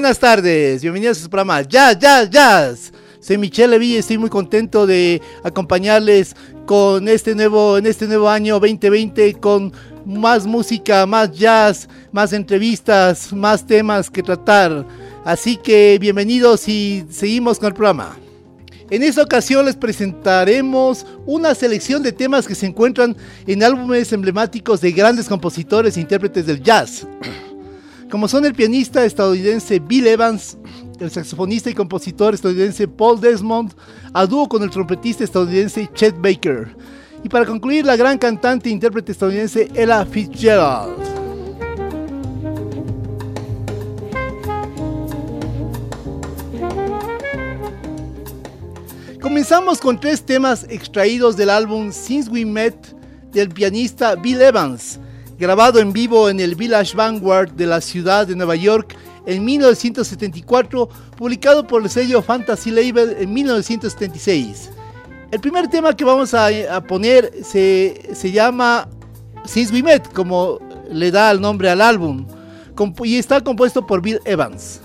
Buenas tardes, bienvenidos a su programa Jazz, Jazz, Jazz. Soy Michelle Levy y estoy muy contento de acompañarles con este nuevo, en este nuevo año 2020 con más música, más jazz, más entrevistas, más temas que tratar. Así que bienvenidos y seguimos con el programa. En esta ocasión les presentaremos una selección de temas que se encuentran en álbumes emblemáticos de grandes compositores e intérpretes del jazz como son el pianista estadounidense Bill Evans, el saxofonista y compositor estadounidense Paul Desmond, a dúo con el trompetista estadounidense Chet Baker. Y para concluir, la gran cantante e intérprete estadounidense Ella Fitzgerald. Comenzamos con tres temas extraídos del álbum Since We Met del pianista Bill Evans grabado en vivo en el Village Vanguard de la ciudad de Nueva York en 1974, publicado por el sello Fantasy Label en 1976. El primer tema que vamos a, poner se, se, llama Since We Met, como le da el nombre al álbum, y está compuesto por Bill Evans.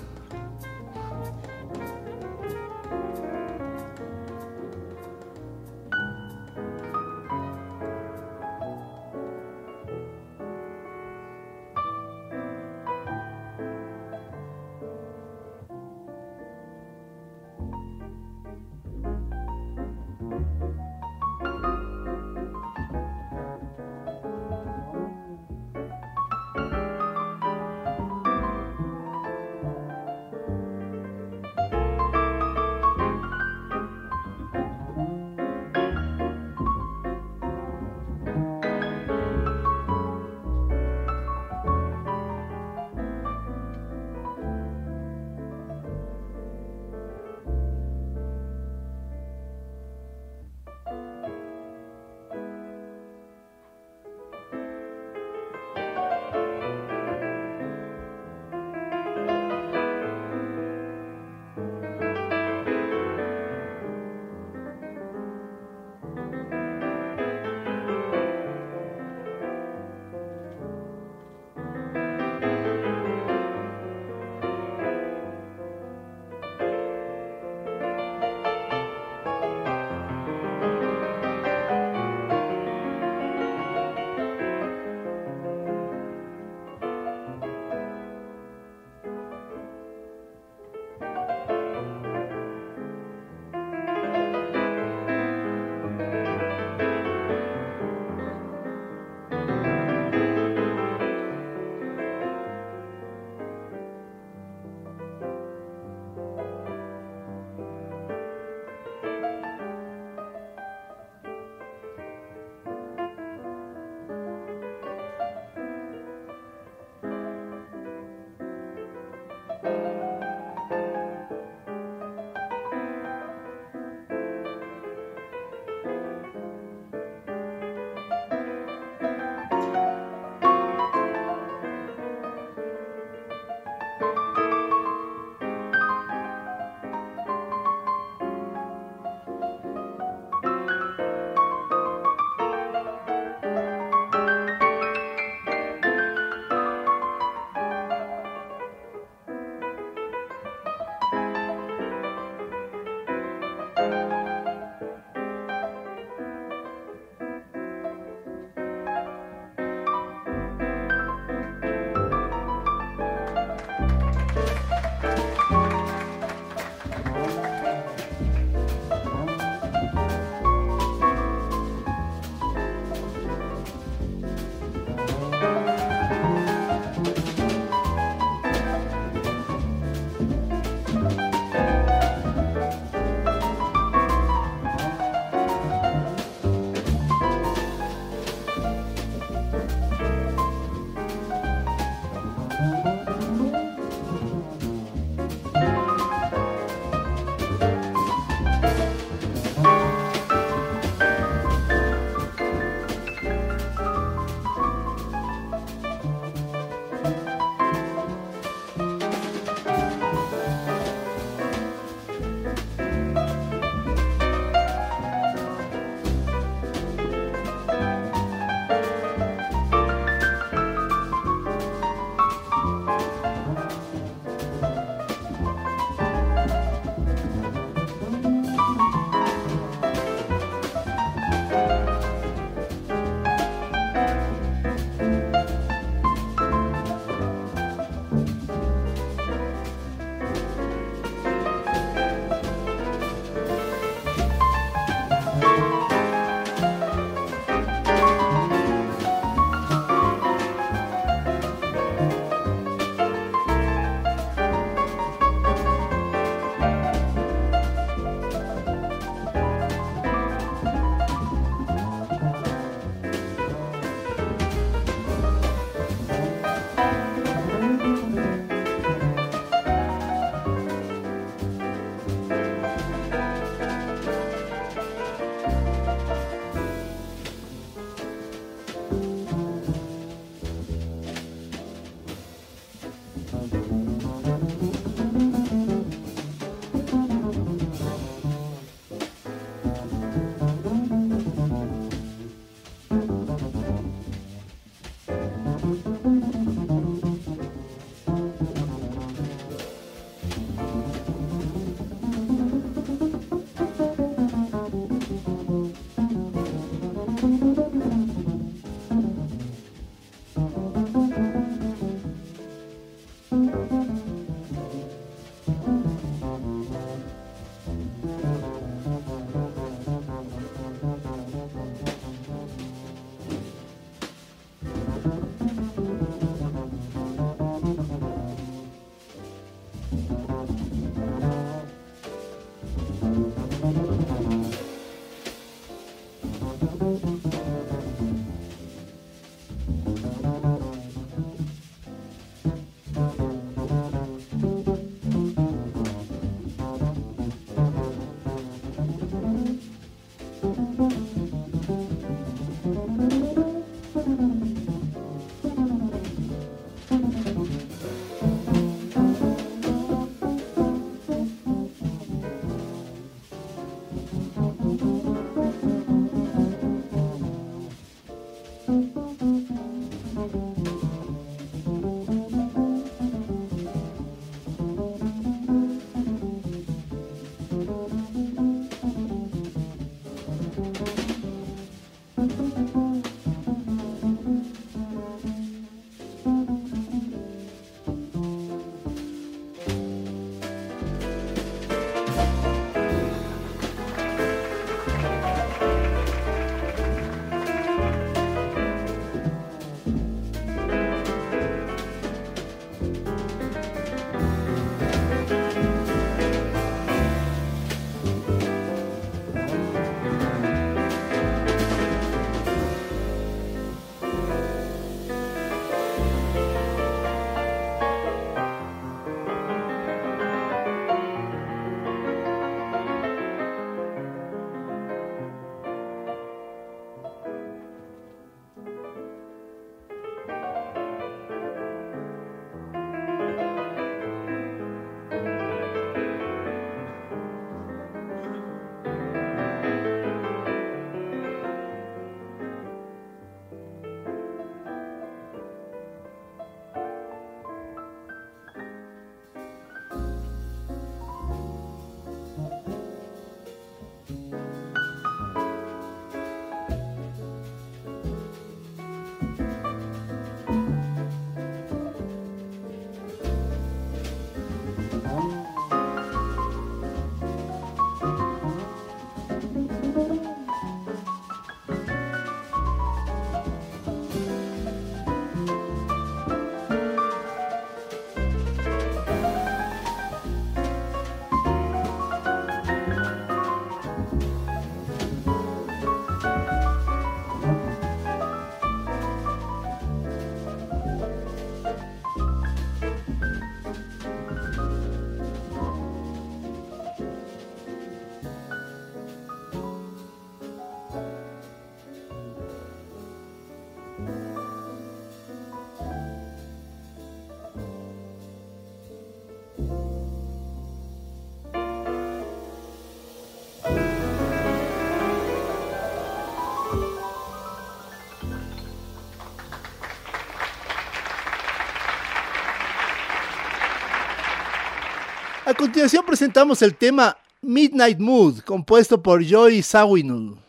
A continuación presentamos el tema Midnight Mood, compuesto por Joy Sawinul.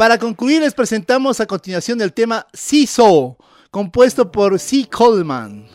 Para concluir, les presentamos a continuación el tema So, compuesto por C. Coleman.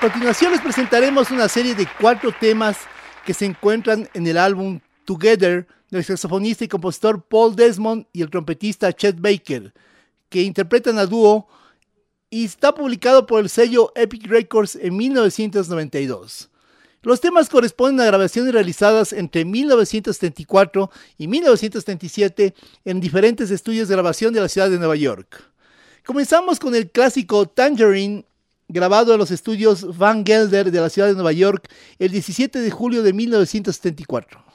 A continuación les presentaremos una serie de cuatro temas que se encuentran en el álbum Together del saxofonista y compositor Paul Desmond y el trompetista Chet Baker, que interpretan a dúo y está publicado por el sello Epic Records en 1992. Los temas corresponden a grabaciones realizadas entre 1974 y 1977 en diferentes estudios de grabación de la ciudad de Nueva York. Comenzamos con el clásico Tangerine grabado en los estudios Van Gelder de la ciudad de Nueva York el 17 de julio de 1974.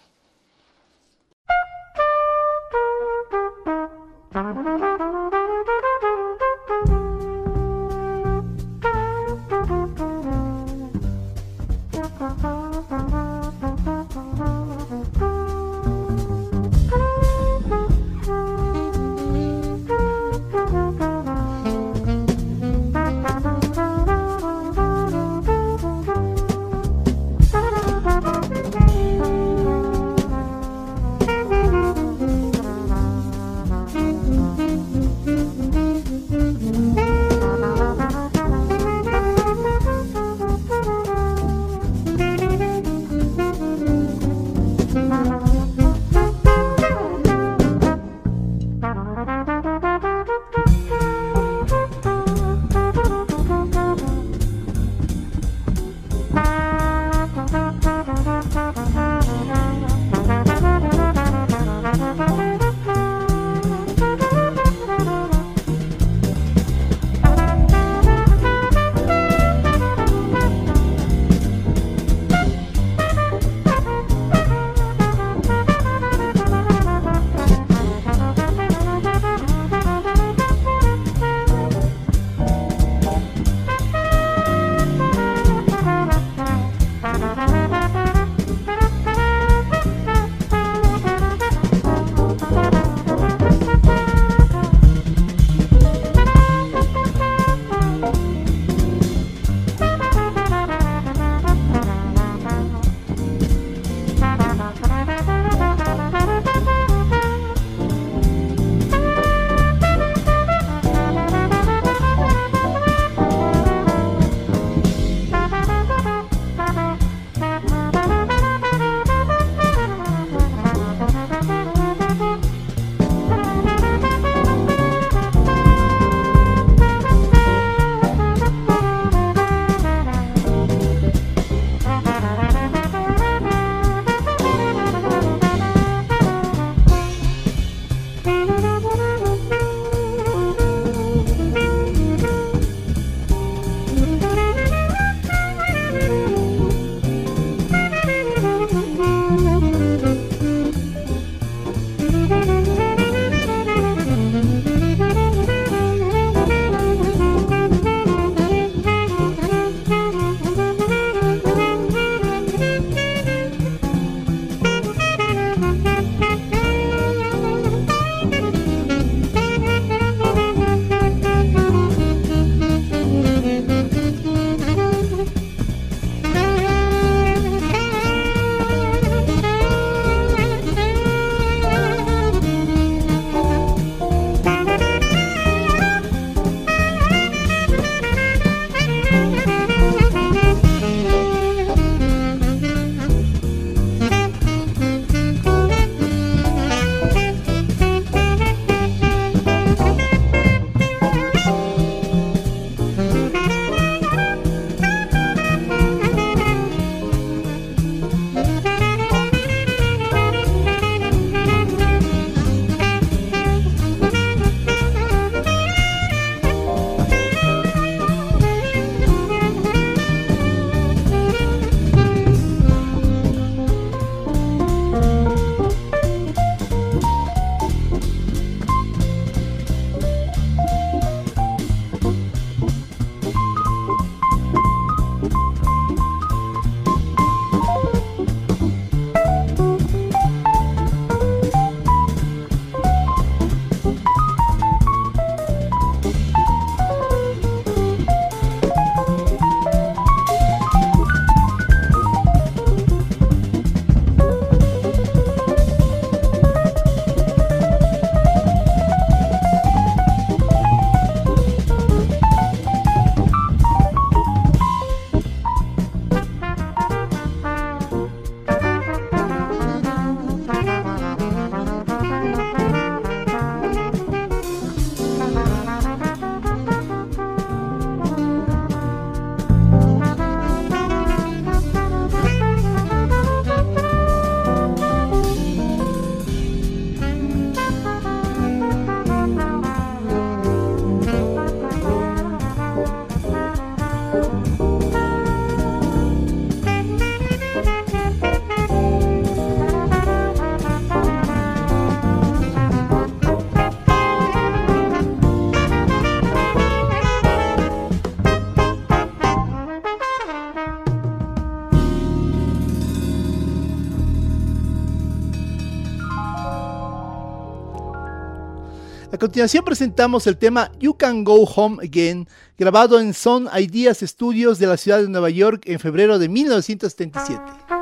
Continuación presentamos el tema You Can Go Home Again, grabado en Son Ideas Studios de la ciudad de Nueva York en febrero de 1977.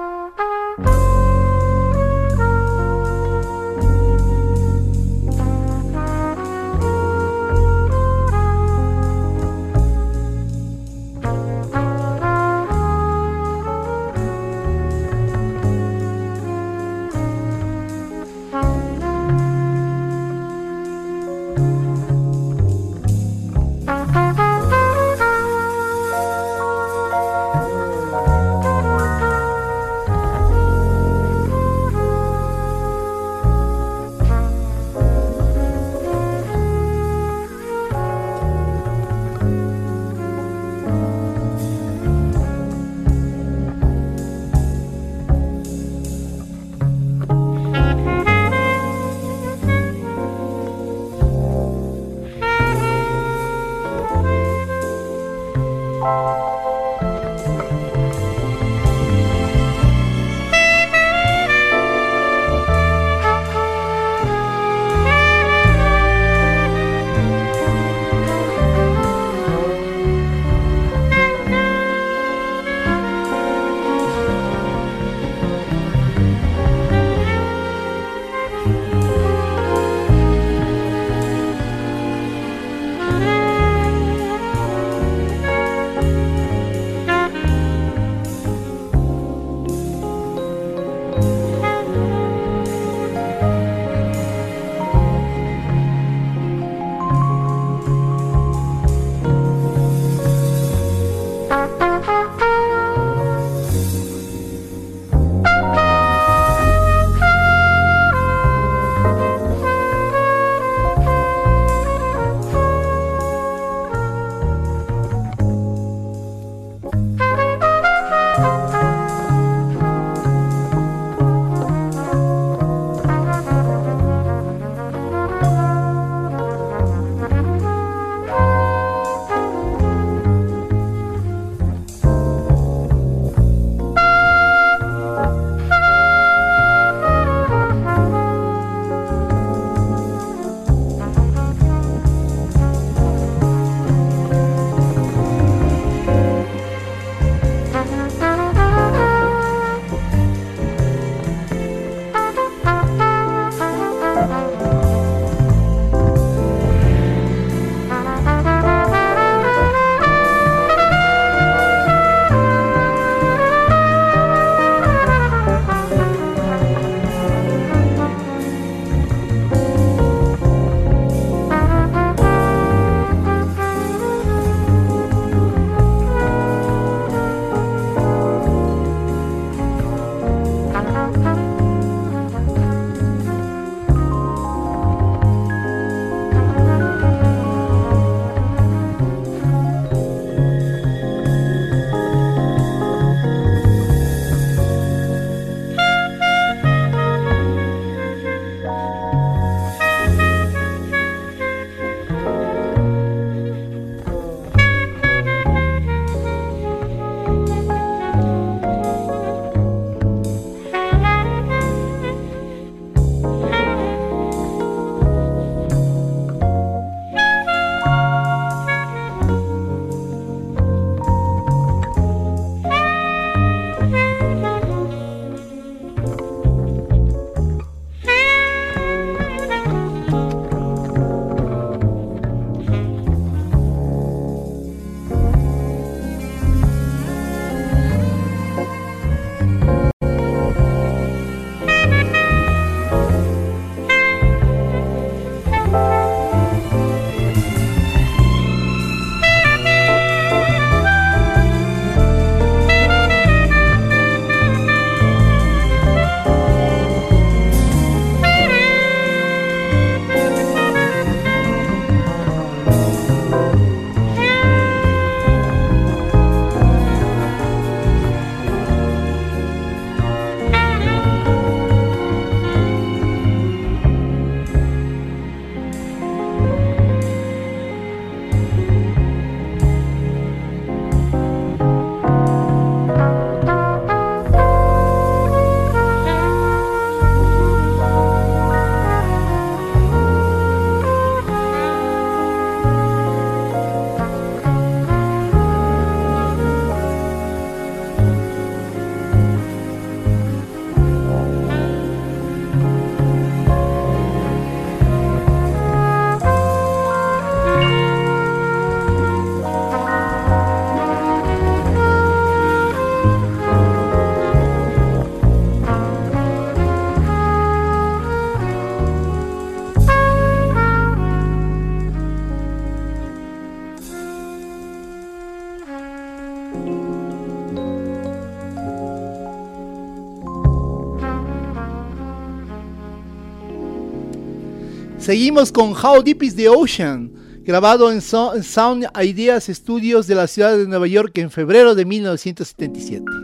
Seguimos con How Deep is the Ocean, grabado en Sound Ideas Studios de la ciudad de Nueva York en febrero de 1977.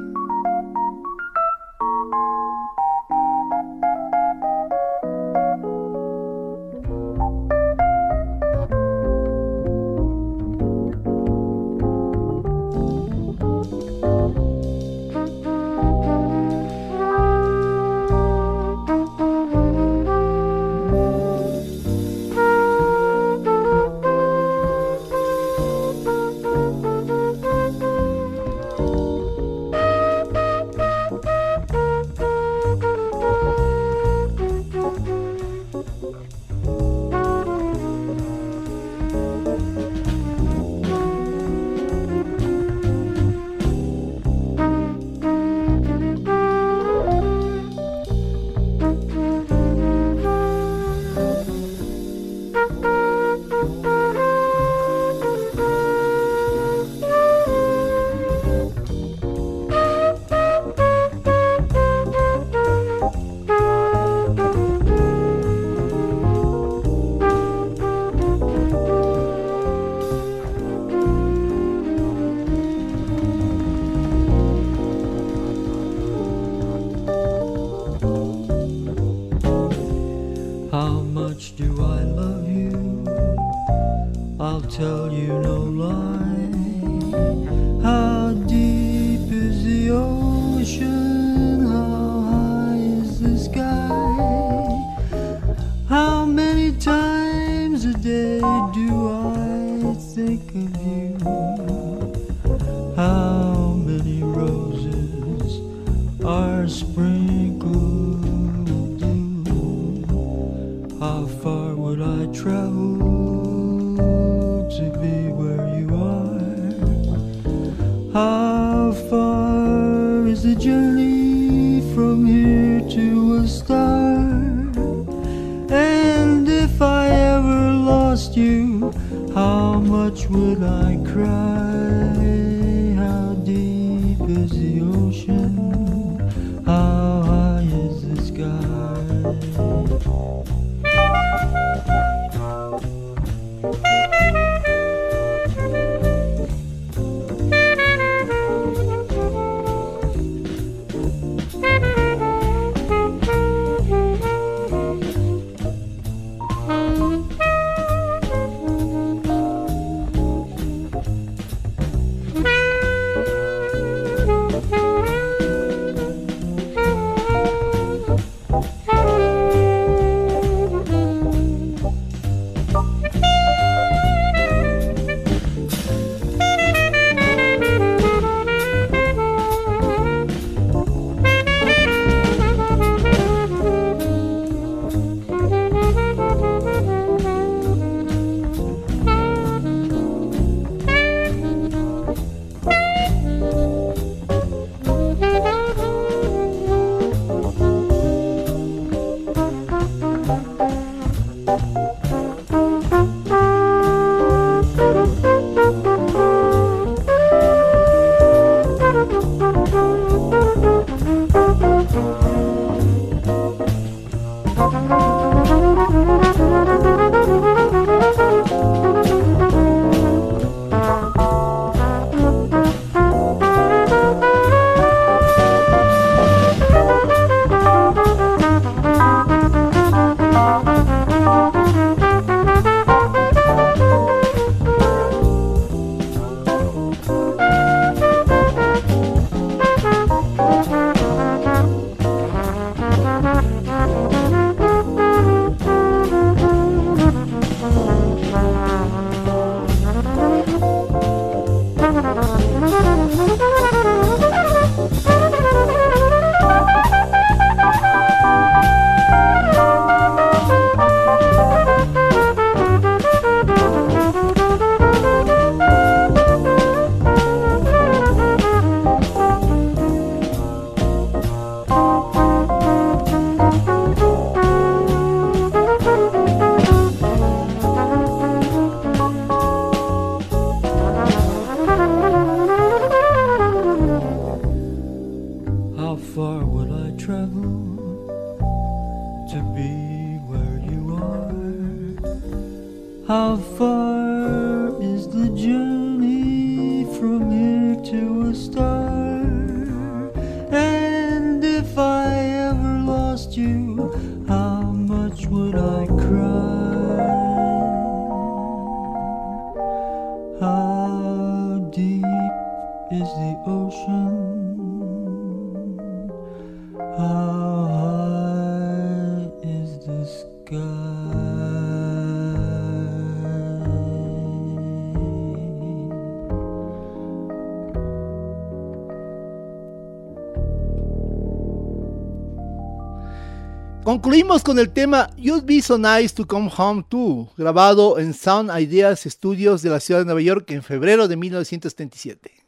Con el tema You'd Be So Nice to Come Home To, grabado en Sound Ideas Studios de la ciudad de Nueva York en febrero de 1977.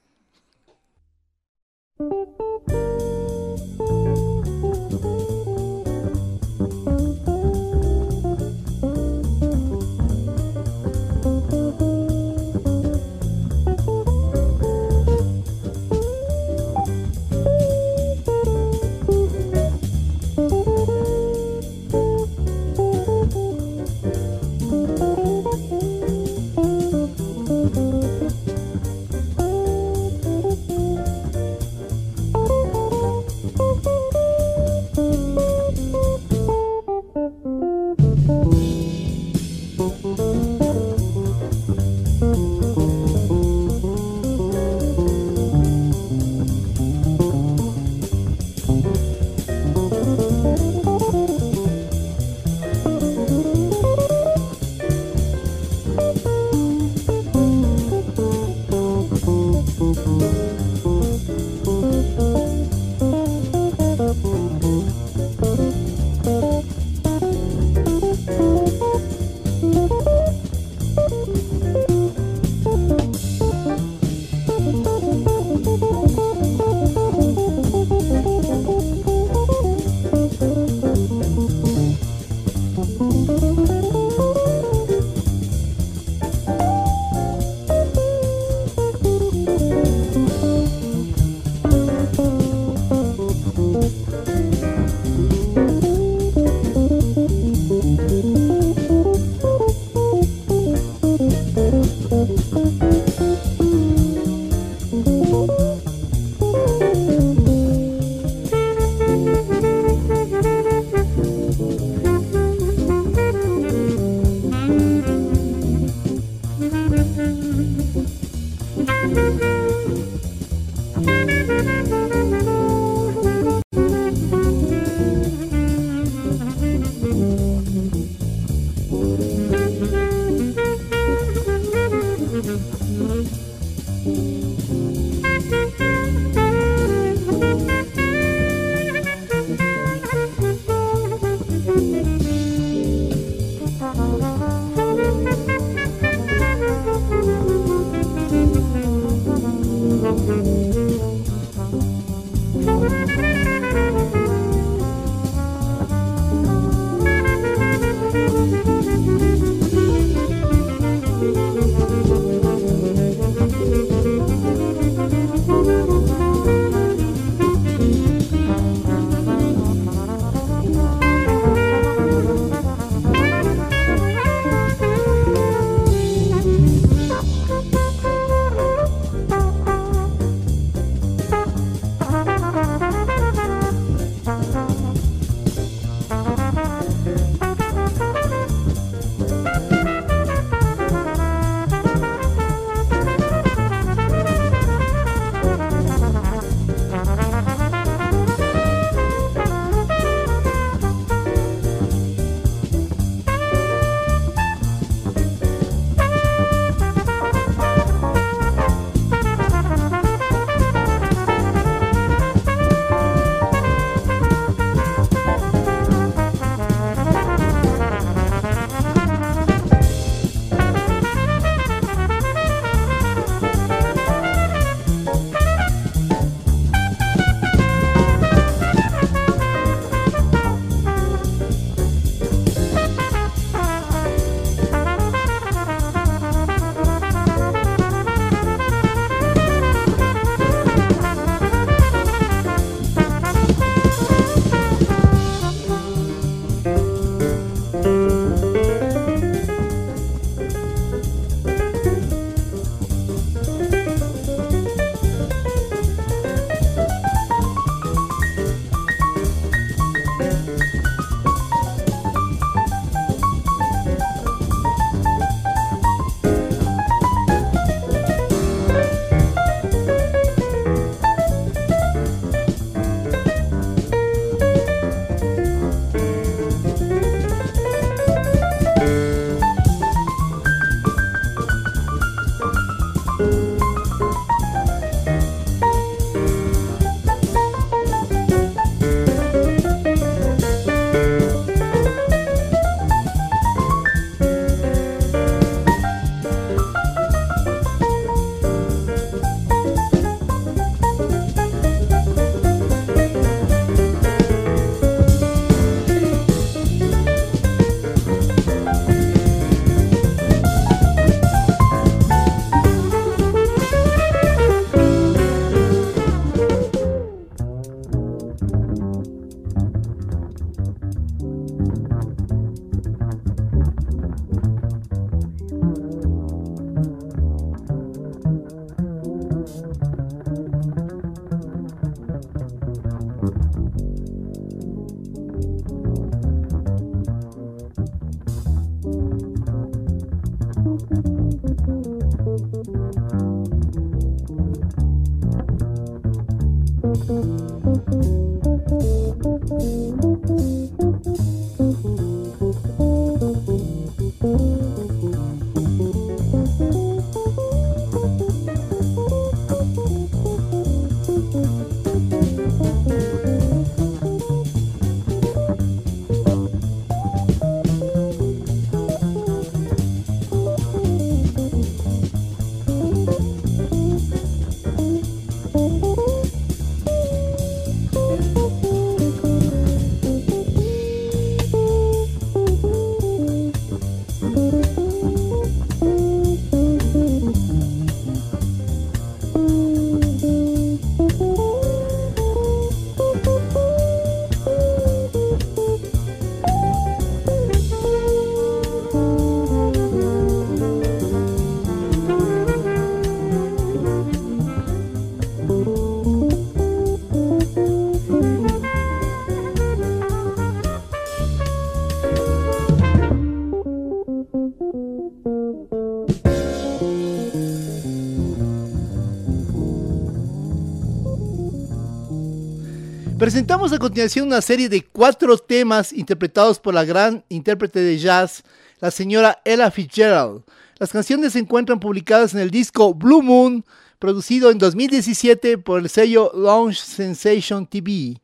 Presentamos a continuación una serie de cuatro temas interpretados por la gran intérprete de jazz, la señora Ella Fitzgerald. Las canciones se encuentran publicadas en el disco Blue Moon, producido en 2017 por el sello Launch Sensation TV.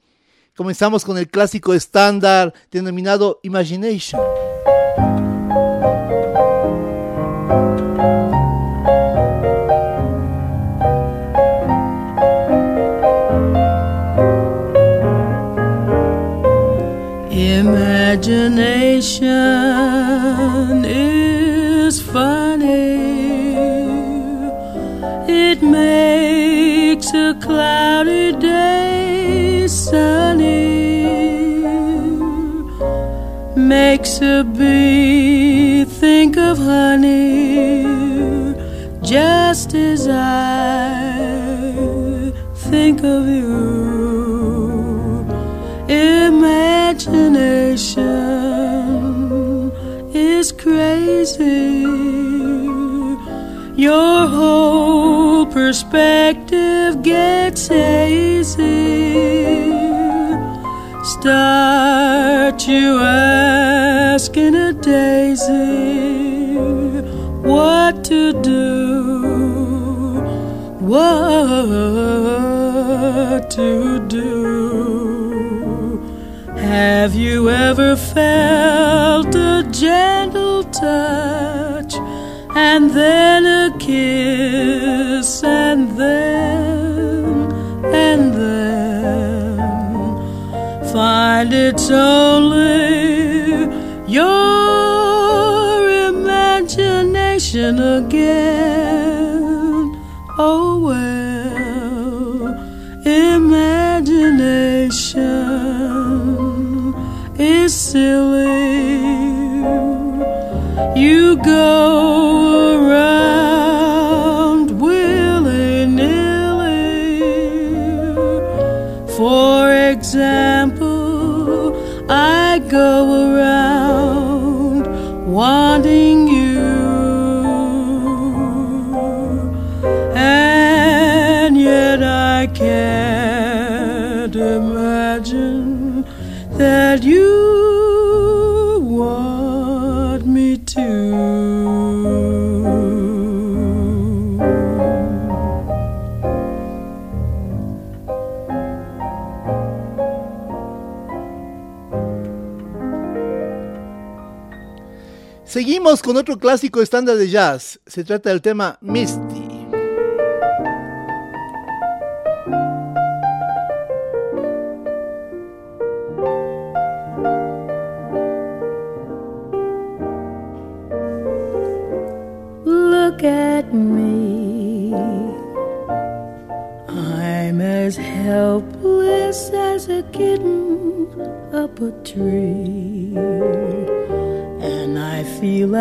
Comenzamos con el clásico estándar denominado Imagination. Is funny. It makes a cloudy day sunny. Makes a bee think of honey just as I think of you crazy. Your whole perspective gets hazy. Start you asking a daisy what to do, what to do. Have you ever felt a gentle touch and then a kiss and then and then find it's only your imagination again? Oh well, imagination is silly. You go Con otro clásico estándar de jazz. Se trata del tema Misty. Look at me. I'm as helpless as a kitten up a tree.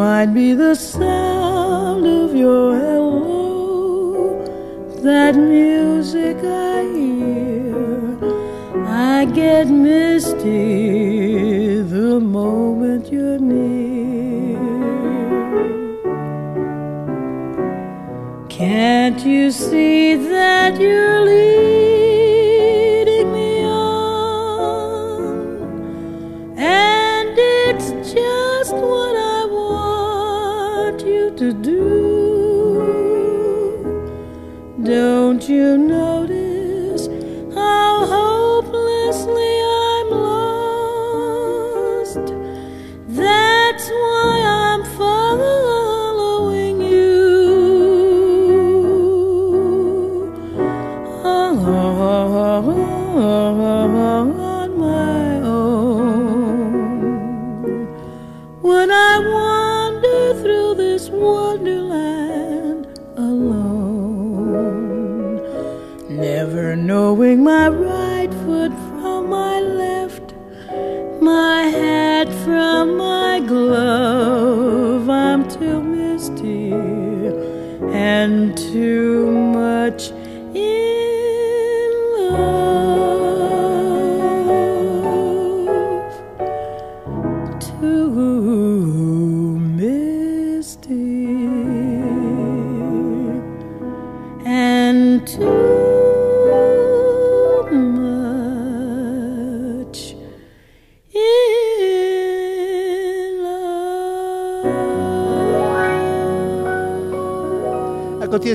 might be the sound of your hello, that music I hear. I get misty the moment you're near. Can't you see that you're leading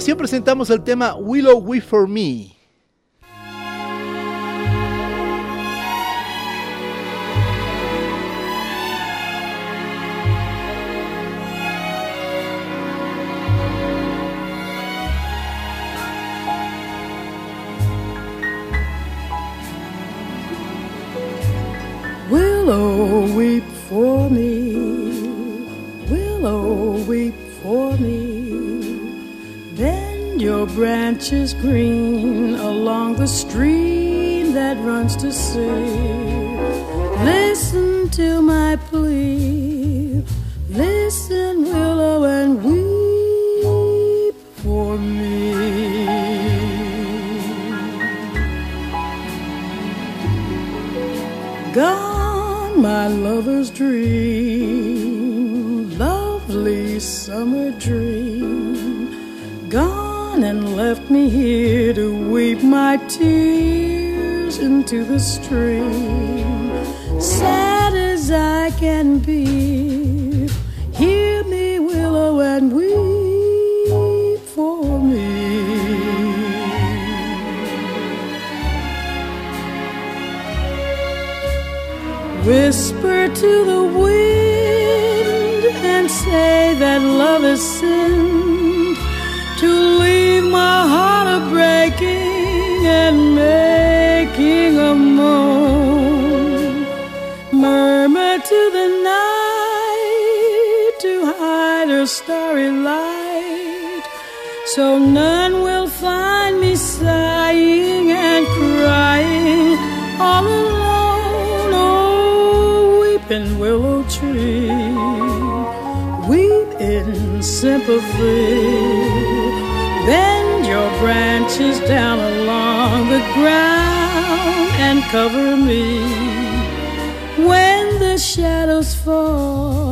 continuación presentamos el tema Willow Weep for Me. Willow, weep for me. Willow, weep for me. Branches green along the stream that runs to sea. Listen to my plea. Listen, willow, and weep for me. Gone, my lover's dream, lovely summer dream. Gone and left me here to weep my tears into the stream. Sad as I can be, hear me, willow, and weep for me. Whisper to the wind and say that love is sin and making a moan. Murmur to the night to hide her starry light, so none will find me sighing and crying all alone. Oh, weeping willow tree, weep in sympathy. Bend your branches down ground and cover me when the shadows fall.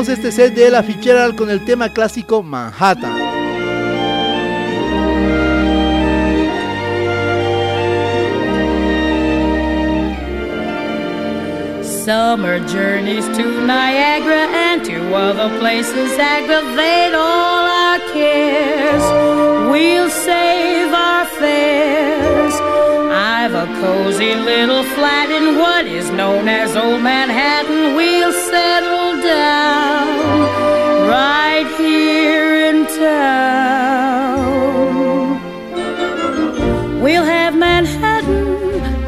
Este set de La Fichera con el tema clásico Manhattan. Summer journeys to Niagara and to other places aggravate all our cares. We'll save our fares. I've a cozy little flat in what is known as Old Manhattan. We'll settle down. Right here in town. We'll have Manhattan,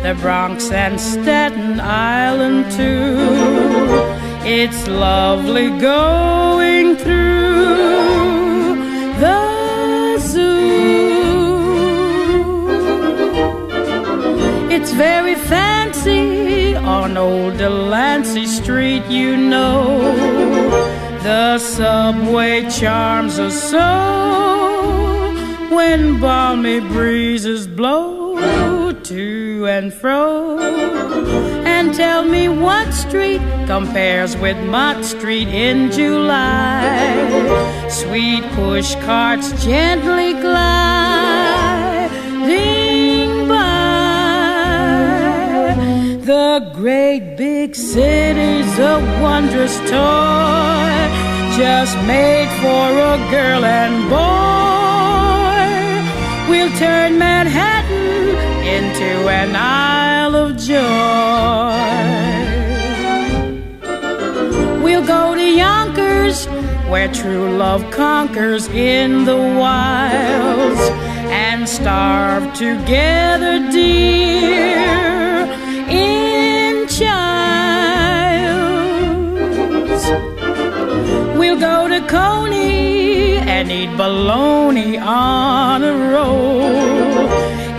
the Bronx, and Staten Island too. It's lovely going through the zoo. It's very fancy on old Delancey Street, you know. The subway charms us so when balmy breezes blow to and fro. And tell me what street compares with Mott Street in July. Sweet push carts gently gliding The great big city's a wondrous toy, just made for a girl and boy. We'll turn Manhattan into an Isle of Joy. We'll go to Yonkers, where true love conquers in the wilds, and starve together, dear, childs. We'll go to Coney and eat bologna on a roll.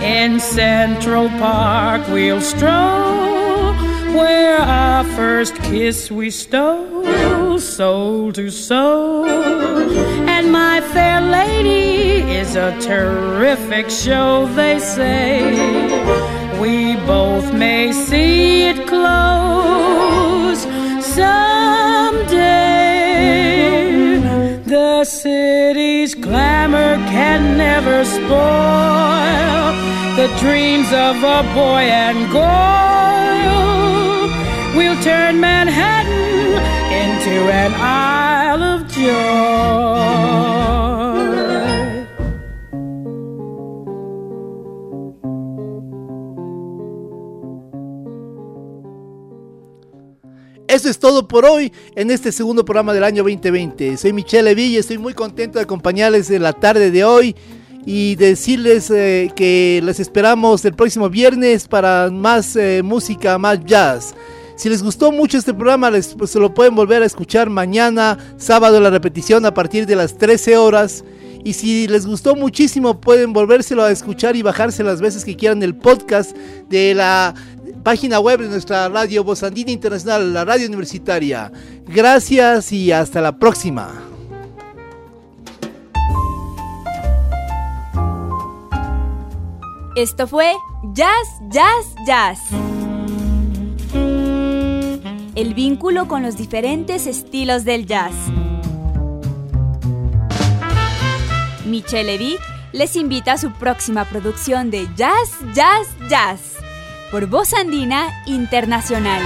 In Central Park, we'll stroll where our first kiss we stole, soul to soul. And my fair lady is a terrific show, they say. We both may see it close someday. The city's glamour can never spoil the dreams of a boy and girl. We'll turn Manhattan into an Isle of Joy. Eso es todo por hoy en este segundo programa del año 2020. Soy Michelle y estoy muy contento de acompañarles en la tarde de hoy y decirles eh, que les esperamos el próximo viernes para más eh, música, más jazz. Si les gustó mucho este programa, les, pues, se lo pueden volver a escuchar mañana, sábado, la repetición a partir de las 13 horas. Y si les gustó muchísimo, pueden volvérselo a escuchar y bajarse las veces que quieran el podcast de la página web de nuestra radio Voz Andina Internacional, la radio universitaria. Gracias y hasta la próxima. Esto fue Jazz, Jazz, Jazz. El vínculo con los diferentes estilos del jazz. Michelle Levy les invita a su próxima producción de Jazz, Jazz, Jazz por Voz Andina Internacional.